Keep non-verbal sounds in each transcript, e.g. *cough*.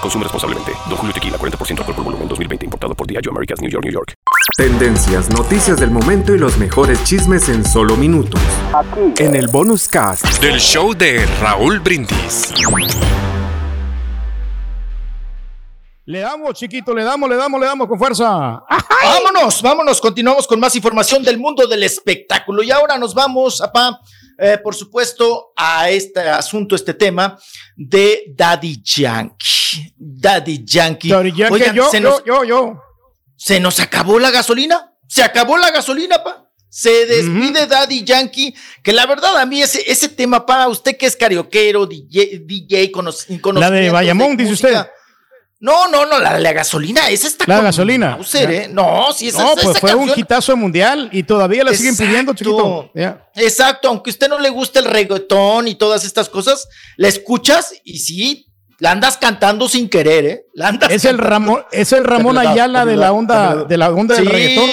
Consume responsablemente. Don Julio Tequila, 40% alcohol por volumen, 2020. Importado por Diageo Americas, New York, New York. Tendencias, noticias del momento y los mejores chismes en solo minutos. En el bonus cast. Del show de Raúl Brindis. Le damos, chiquito, le damos, le damos, le damos con fuerza. Vámonos, vámonos, continuamos con más información del mundo del espectáculo. Y ahora nos vamos, papá, eh, por supuesto, a este asunto, este tema de Daddy Yankee. Daddy Yankee. Daddy Yankee, Oigan, yo, se yo, nos, yo, yo. se nos acabó la gasolina. Se acabó la gasolina, pa. Se despide Daddy Yankee, que la verdad a mí ese, ese tema, pa, usted que es carioquero, DJ, DJ La de Bayamón, dice usted. No, no, no, la de la gasolina, esa está La con gasolina. Mauser, ¿eh? No, sí, esa, No, esa- pues esa fue un hitazo mundial y todavía la siguen pidiendo, chiquito. Exacto, aunque a usted no le guste el reggaetón y todas estas cosas, la escuchas y sí, la andas cantando sin querer, ¿eh? La andas Es el. Ramón, es el Ramón De verdad, Ayala de de la onda, de la onda del Sí. reggaetón.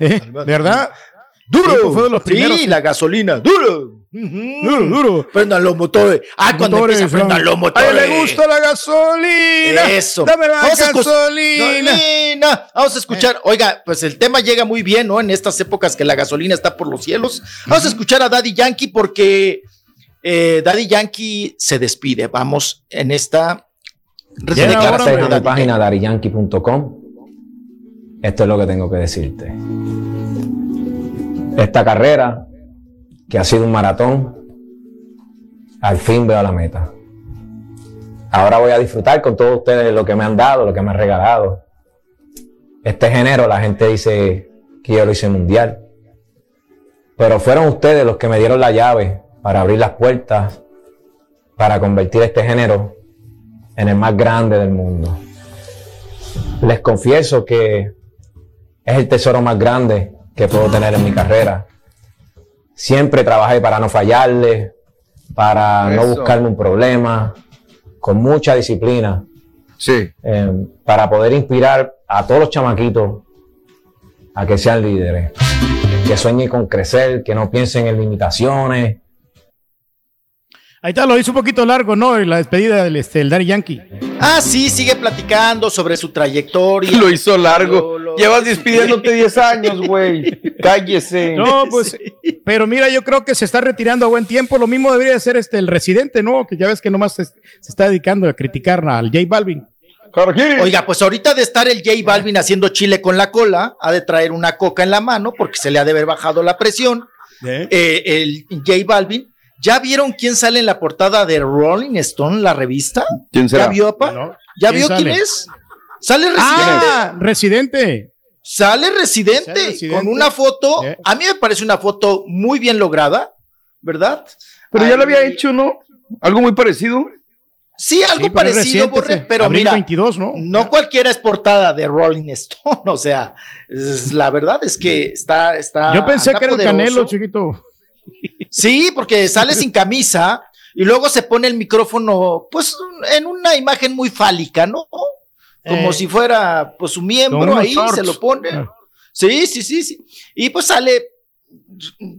¿Eh? ¿Verdad? Duro, Sí, pues fue de los primeros. Sí, la gasolina, duro. Duro, duro. Prendan los motores. Ah, cuando Motores, empieza, prendan los A motores. él le gusta la gasolina. Eso. Dame la Vamos a escu- gasolina. Vamos a escuchar. Oiga, pues el tema llega muy bien, ¿no? En estas épocas que la gasolina está por los cielos. Vamos a escuchar a Daddy Yankee porque eh, Daddy Yankee se despide. Vamos en esta hora, declaración de mi Daddy página dariyankee.com. Esto es lo que tengo que decirte. Esta carrera, que ha sido un maratón, al fin veo la meta. Ahora voy a disfrutar con todos ustedes lo que me han dado, lo que me han regalado. Este género, la gente dice que yo lo hice mundial. Pero fueron ustedes los que me dieron la llave para abrir las puertas, para convertir este género en el más grande del mundo. Les confieso que es el tesoro más grande que puedo tener en mi carrera. Siempre trabajé para no fallarle, para no buscarme un problema, con mucha disciplina, Sí. eh, para poder inspirar a todos los chamaquitos a que sean líderes, que sueñen con crecer, que no piensen en limitaciones, Ahí está, lo hizo un poquito largo, ¿no? La despedida del este, el Daddy Yankee. Ah, sí, sigue platicando sobre su trayectoria. *laughs* Lo hizo largo. Llevas despidiéndote 10 años, güey. Cállese. No, pues, pero mira, yo creo que se está retirando a buen tiempo. Lo mismo debería ser este el residente, ¿no? Que ya ves que nomás se, se está dedicando a criticar al J Balvin. Oiga, pues ahorita de estar el J Balvin haciendo chile con la cola, ha de traer una coca en la mano porque se le ha de haber bajado la presión. Eh, el J Balvin. ¿Ya vieron quién sale en la portada de Rolling Stone, la revista? ¿Quién será? ¿Ya vio, apa? No. ¿Ya ¿Quién vio sale? quién es? Sale Residente. Ah, residente. Sale residente, Sale Residente. con una foto. Eh. A mí me parece una foto muy bien lograda, ¿verdad? Pero ya lo había hecho, ¿no? Algo muy parecido. Sí, algo Sí, parecido, reciente, Borre, pero abril mira, 22, ¿no? no cualquiera es portada de Rolling Stone, *laughs* o sea, es- la verdad es que está, está. Yo pensé que era el. Canelo, chiquito. Sí, porque sale sin camisa y luego se pone el micrófono, pues, en una imagen muy fálica, ¿no? Como Eh. si fuera, pues, su miembro ahí, shorts. se lo pone. Ah. Sí, sí, sí, sí. Y pues sale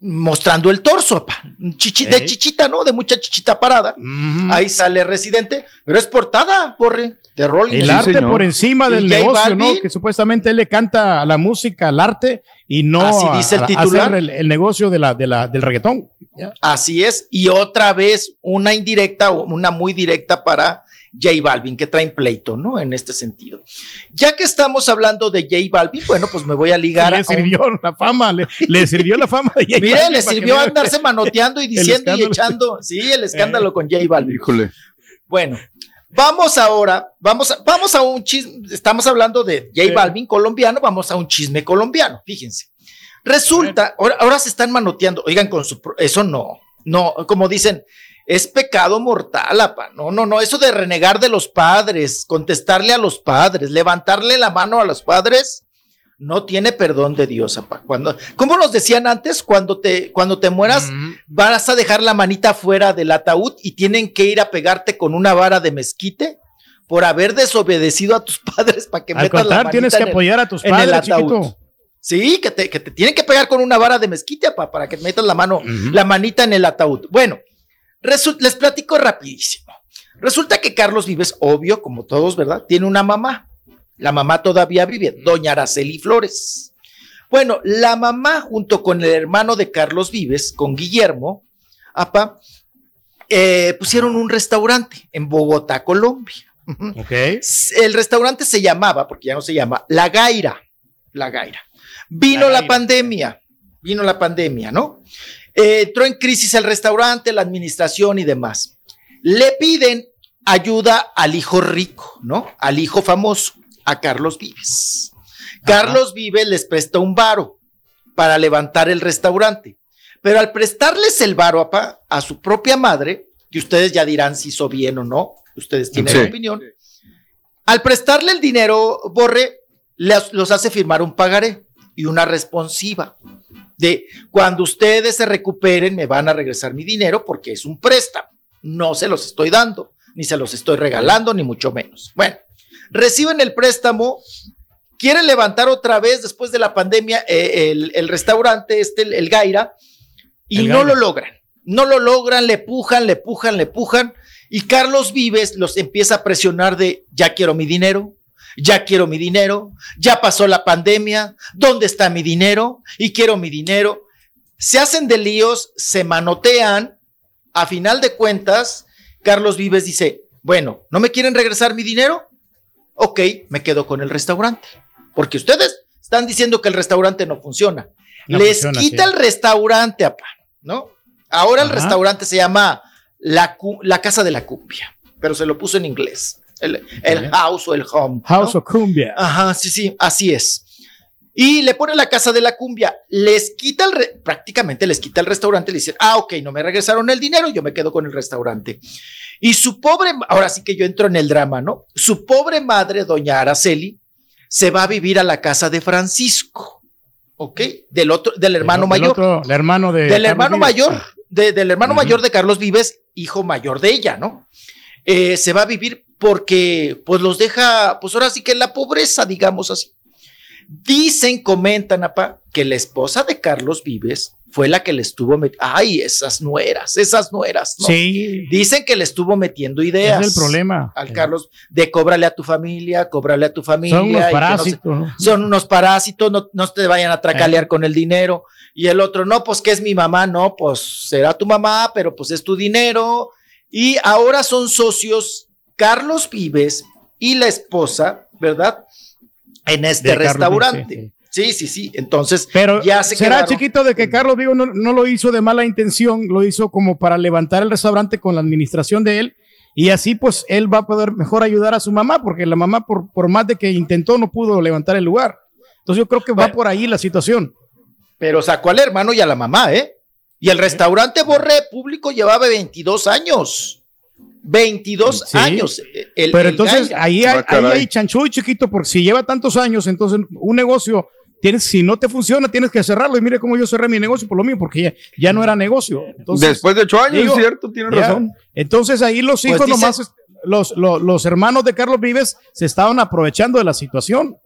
mostrando el torso, pa, chichi- de Ey. chichita, ¿no? De mucha chichita parada. Ahí sale Residente, pero es portada, porre, de Rolling El arte señor. por encima del J negocio, ¿no? Que supuestamente él le canta a la música, al arte, y no Así a- dice el a titular. hacer el, el negocio de la, de la, del reggaetón. Así es, y otra vez una indirecta o una muy directa para J Balvin, que traen pleito, ¿no? En este sentido. Ya que estamos hablando de J Balvin, bueno, pues me voy a ligar le a. sirvió un- la fama, le, le sirvió la fama de J Mire, Balvin le que sirvió andarse manoteando y diciendo y echando. Sí, el escándalo con J Balvin. Híjole. Bueno, vamos ahora, vamos a, vamos a un chisme, estamos hablando de J Sí. Balvin colombiano, vamos a un chisme colombiano, fíjense. Resulta, ahora, ahora se están manoteando, oigan, con su, eso no, no, como dicen, es pecado mortal, apa, no, no, no, eso de renegar de los padres, contestarle a los padres, levantarle la mano a los padres, no tiene perdón de Dios, apa. Cuando, como nos decían antes, cuando te, cuando te mueras, vas a dejar la manita fuera del ataúd y tienen que ir a pegarte con una vara de mezquite por haber desobedecido a tus *laughs* padres para que Al metas la manita tienes que el- apoyar a tus en el padres, ataúd. Sí, que te, que te tienen que pegar con una vara de mezquite pa, para que metas la mano, la manita en el ataúd. Bueno, les platico rapidísimo. Resulta que Carlos Vives, obvio, como todos, ¿verdad? Tiene una mamá. La mamá todavía vive, doña Araceli Flores. Bueno, la mamá junto con el hermano de Carlos Vives, con Guillermo, apa, eh, pusieron un restaurante en Bogotá, Colombia. Ujú. Ok. El restaurante se llamaba, porque ya no se llama, La Gaira. La Gaira. Vino la, pandemia, vino la pandemia, ¿no? Eh, entró en crisis el restaurante, la administración y demás. Le piden ayuda al hijo rico, ¿no? Al hijo famoso, a Carlos Vives. Carlos Vives les presta un varo para levantar el restaurante. Pero al prestarles el varo apa, a su propia madre, que ustedes ya dirán si hizo bien o no, ustedes tienen Sí. opinión, al prestarle el dinero, Borre, les- los hace firmar un pagaré y una responsiva de cuando ustedes se recuperen me van a regresar mi dinero porque es un préstamo. No se los estoy dando, ni se los estoy regalando, ni mucho menos. Bueno, reciben el préstamo, quieren levantar otra vez después de la pandemia eh, el, el restaurante, este, el, el Gaira, y El no Gaira. lo logran. No lo logran, le pujan, le pujan, le pujan. Y Carlos Vives los empieza a presionar de, ya quiero mi dinero, ya quiero mi dinero, ya pasó la pandemia, ¿dónde está mi dinero? Y quiero mi dinero. Se hacen de líos, se manotean. A final de cuentas, Carlos Vives dice, bueno, ¿no me quieren regresar mi dinero? Ok, me quedo con el restaurante. Porque ustedes están diciendo que el restaurante no funciona. No Les funciona, quita sí. el restaurante, apa, ¿no? Ahora el restaurante se llama la, la Casa de la Cumbia, pero se lo puso en inglés. El, house o el home. House ¿no? of Cumbia. Ajá, sí, sí, así es. Y le pone la casa de la cumbia, les quita el, re- prácticamente les quita el restaurante, le dicen, ah, ok, no me regresaron el dinero, yo me quedo con el restaurante. Y su pobre, ahora sí que yo entro en el drama, ¿no? Su pobre madre, doña Araceli, se va a vivir a la casa de Francisco, ¿ok? Del otro, del hermano Del mayor otro- el hermano de. del Carlos hermano Vives. mayor, de- del hermano mayor de Carlos Vives, hijo mayor de ella, ¿no? Eh, se va a vivir porque pues los deja, pues ahora sí que la pobreza, digamos así. Dicen, comentan, apa, que la esposa de Carlos Vives fue la que le estuvo metiendo, ay, esas nueras, esas nueras, ¿no? Sí. Dicen que le estuvo metiendo ideas. Es el problema. Al Carlos, de cóbrale a tu familia, cóbrale a tu familia. Son unos no se- parásitos. ¿no? son unos parásitos, no, no te vayan a tracalear con el dinero. Y el otro, no, pues que es mi mamá, no, pues será tu mamá, pero pues es tu dinero. Y ahora son socios Carlos Vives y la esposa, ¿verdad? En este De restaurante. Vives, Sí, sí, sí. Entonces, Pero ya se será quedaron. chiquito de que Carlos Vivo no, no lo hizo de mala intención, lo hizo como para levantar el restaurante con la administración de él y así pues él va a poder mejor ayudar a su mamá porque la mamá por, por más de que intentó no pudo levantar el lugar. Entonces yo creo que va Bueno. por ahí la situación. Pero sacó al hermano y a la mamá, ¿eh? Y el restaurante Borre Público llevaba 22 años. 22 Sí. años. El- Pero el entonces ahí hay, Ah, ahí hay chanchuy chiquito porque si lleva tantos años, entonces un negocio tienes, si no te funciona, tienes que cerrarlo. Y mire cómo yo cerré mi negocio por lo mío, porque ya, ya no era negocio. Entonces, Después de ocho años, digo, es cierto, tiene ya. razón. Entonces ahí los Pues hijos dice- nomás, los, los, los hermanos de Carlos Vives se estaban aprovechando de la situación.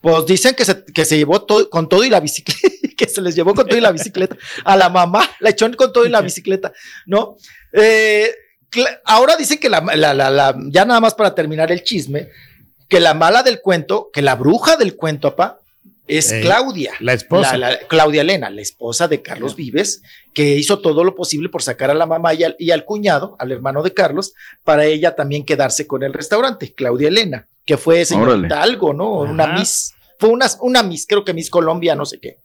Pues dicen que se, que se llevó todo, con todo y la bicicleta, *laughs* que se les llevó con todo y la bicicleta a la mamá, la echó con todo y la *laughs* bicicleta, ¿no? Eh, ahora dicen que la, la- la- la- ya nada más para terminar el chisme, que la mala del cuento, que la bruja del cuento, papá, es Claudia. la esposa. La- la- Claudia Elena, la esposa de Carlos Vives, que hizo todo lo posible por sacar a la mamá y al, y al cuñado, al hermano de Carlos, para ella también quedarse con el restaurante. Claudia Elena, que fue señorita algo, ¿no? Una. Miss. Fue una, una Miss, creo que Miss Colombia, no sé qué.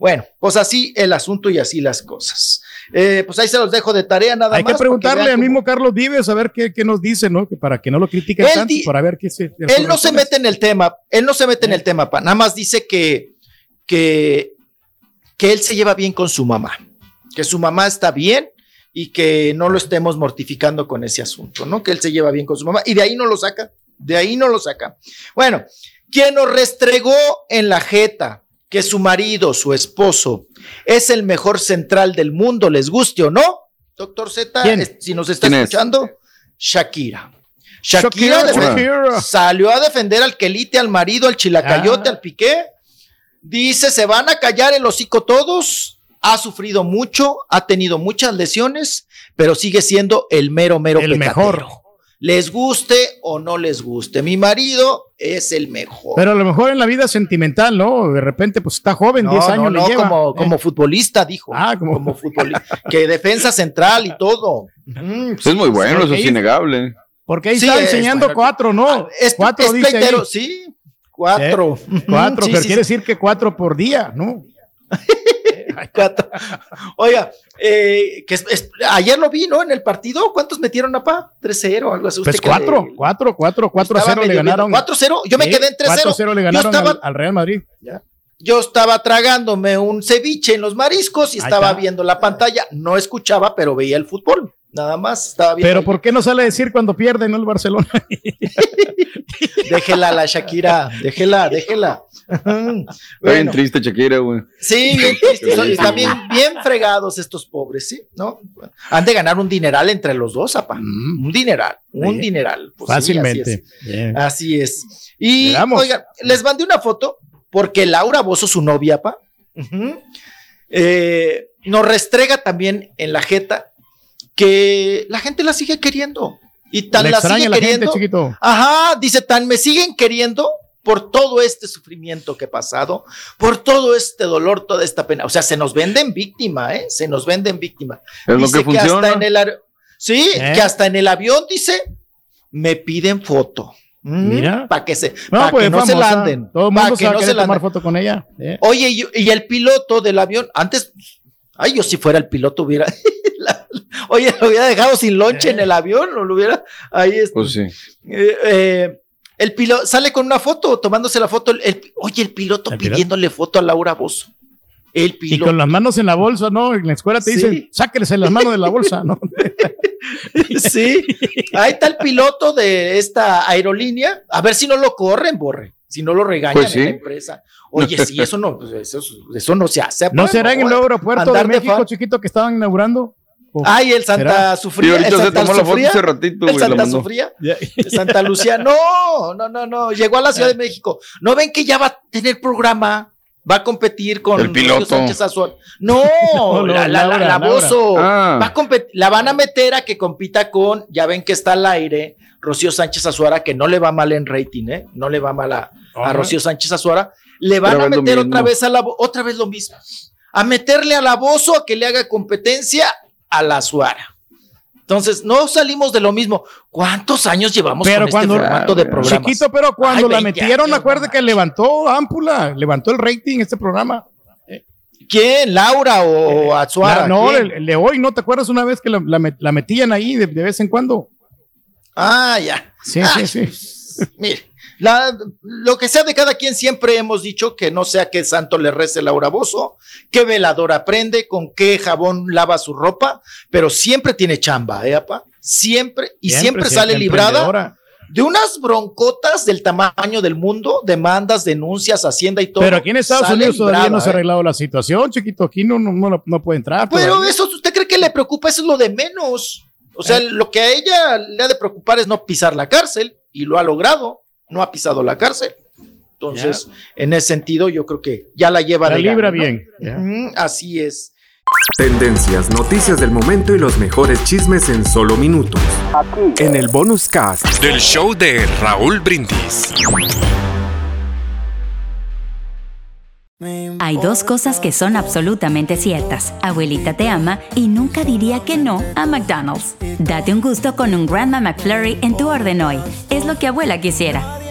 Bueno, pues así el asunto y así las cosas. Eh, pues ahí se los dejo de tarea nada Hay más. que preguntarle al mismo Carlos Vives a ver qué, qué nos dice, ¿no? Que para que no lo critiquen Él tanto, para ver qué se. Él no se mete en el tema, él no se mete en el tema, pa, nada más dice que, que, que él se lleva bien con su mamá, que su mamá está bien y que no lo estemos mortificando con ese asunto, ¿no? Que él se lleva bien con su mamá y de ahí no lo saca, de ahí no lo saca. Bueno, quien nos restregó en la jeta que su marido, su esposo, es el mejor central del mundo, les guste o no, doctor Z, si nos está escuchando, Shakira. Shakira, salió a defender al Quelite, al marido, al chilacayote, Ah. al piqué. Dice, se van a callar el hocico todos. Ha sufrido mucho, ha tenido muchas lesiones, pero sigue siendo el mero, mero El pecatero. mejor. Les guste o no les guste. Mi marido es el mejor. Pero a lo mejor en la vida sentimental, ¿no? De repente, pues está joven, no, 10 años no, le no, lleva. como, ¿eh? como futbolista, dijo. Ah, como- como futbolista. que defensa central y todo. Mm, Pues es muy bueno, eso es innegable. Porque ahí Sí, está es enseñando bueno. cuatro, ¿no? Ah, es, cuatro es dice pleitero, sí. Cuatro. Cuatro, *laughs* sí, pero sí, quiere sí. decir que cuatro por día, ¿no? *laughs* Cuatro. Oiga, eh, que es- es- ayer lo vi, ¿no? En el partido, ¿cuántos metieron a pa? 3-0, algo así. Pues Usted que cuatro, le- cuatro, cuatro, cuatro a estaba cero le medio ganaron. viendo. 4-0, yo me Sí, quedé en 3-0. 4-0 le ganaron estaba- al, al Real Madrid. Yo estaba tragándome un ceviche en los mariscos y estaba viendo la pantalla. No escuchaba, pero veía el fútbol. Nada más estaba viendo. Pero ahí. ¿por qué no sale a decir cuando pierde, no el Barcelona? *laughs* Déjela la Shakira, déjela, déjela. Está bien Bueno, triste, Shakira, güey. sí, bien triste. Son- Están bien, bien fregados estos pobres, ¿sí? ¿No? Han de ganar un dineral entre los dos, apa. Un dineral, un Sí. dineral. Pues sí, así Fácilmente. es. Bien. Así es. Y Veamos. oigan, les mandé una foto porque Laura Bozo, su novia, pa, ujú, eh, nos restrega también en la jeta que la gente la sigue queriendo. Y tan Le la sigue la gente, queriendo. chiquito. Ajá, dice, tan me siguen queriendo por todo este sufrimiento que he pasado, por todo este dolor, toda esta pena. O sea, se nos venden víctima, ¿eh? Se nos venden víctima. Es lo Dice que funciona. hasta en el sí, ¿Eh? que hasta en el avión dice, me piden foto. Mira. Para que se, No, pa' pues que no se la anden. Todo el mundo que se va a no se la tomar anden. foto con ella. ¿eh? Oye, y, y el piloto del avión, antes, ay, yo si fuera el piloto hubiera, *laughs* oye, lo hubiera dejado sin lonche en el avión, o lo hubiera, ahí está. Pues sí. Eh, eh, el piloto sale con una foto, tomándose la foto. el- el- oye, el piloto ¿El piloto? pidiéndole foto a Laura Bozo. El Y piloto. con las manos en la bolsa, ¿no? En la escuela te Sí. dicen, sáquense las manos de la bolsa, ¿no? *laughs* sí. Ahí está el piloto de esta aerolínea. A ver si no lo corren, borre. Si no lo regañan Pues sí. en la empresa. Oye, sí, eso no, pues, eso, eso no se hace. ¿No pa, será en el nuevo aeropuerto de México, chiquito, que estaban inaugurando? ¿O- Ay, el Santa Sufría. ahorita el se Santa tomó la foto Sufría, hace ratito, El Santa. Sufría. *laughs* Lucía. No, no, no, no. Llegó a la Ciudad de México. ¿No ven que ya va a tener programa? Va a competir con El piloto. Rocío Sánchez Azuara. *laughs* No, No, no, la, la, Laura, la, la. Bozo. Ah. Va a la van a meter a que compita con, ya ven que está al aire, Rocío Sánchez Azuara, que no le va mal en rating, ¿eh? No le va mal a. Rocío Sánchez Azuara. Le van a meter otra vez a la otra vez lo mismo. A meterle a la Bozo a que le haga competencia a la Azuara. Entonces, no salimos de lo mismo. ¿Cuántos años llevamos Pero con cuando- este formato de programas? Chiquito, pero cuando Ay, la 20 metieron, acuérdate que levantó ámpula, levantó el rating este programa. ¿Quién? ¿Laura o Azuara? La- no, el, el de hoy, ¿no te acuerdas una vez que la, la met- la metían ahí de, de vez en cuando? Ah, ya. Sí, Ah, sí, sí. Mire, la- lo que sea de cada quien, siempre hemos dicho que no sea que santo le rece Laura Bozo, qué veladora prende, con qué jabón lava su ropa, pero siempre tiene chamba, ¿eh? Siempre, y siempre, sale librada de unas broncotas del tamaño del mundo, demandas, denuncias, hacienda y todo. Pero aquí en Estados Unidos todavía no se ha ¿eh? arreglado la situación, chiquito. Aquí no, no, no, no puede entrar. Pero todavía. eso, ¿usted cree que le preocupa? Eso es lo de menos. O sea, lo que a ella le ha de preocupar es no pisar la cárcel, y lo ha logrado, no ha pisado la cárcel. Entonces, en ese sentido, yo creo que ya la lleva La de libra gana, ¿no? bien. Mm, así es. Tendencias, noticias del momento y los mejores chismes en solo minutos. En el bonus cast. Del show de Raúl Brindis. Hay dos cosas que son absolutamente ciertas. Abuelita te ama y nunca diría que no a McDonald's. Date un gusto con un Grandma McFlurry en tu orden hoy. Es lo que abuela quisiera.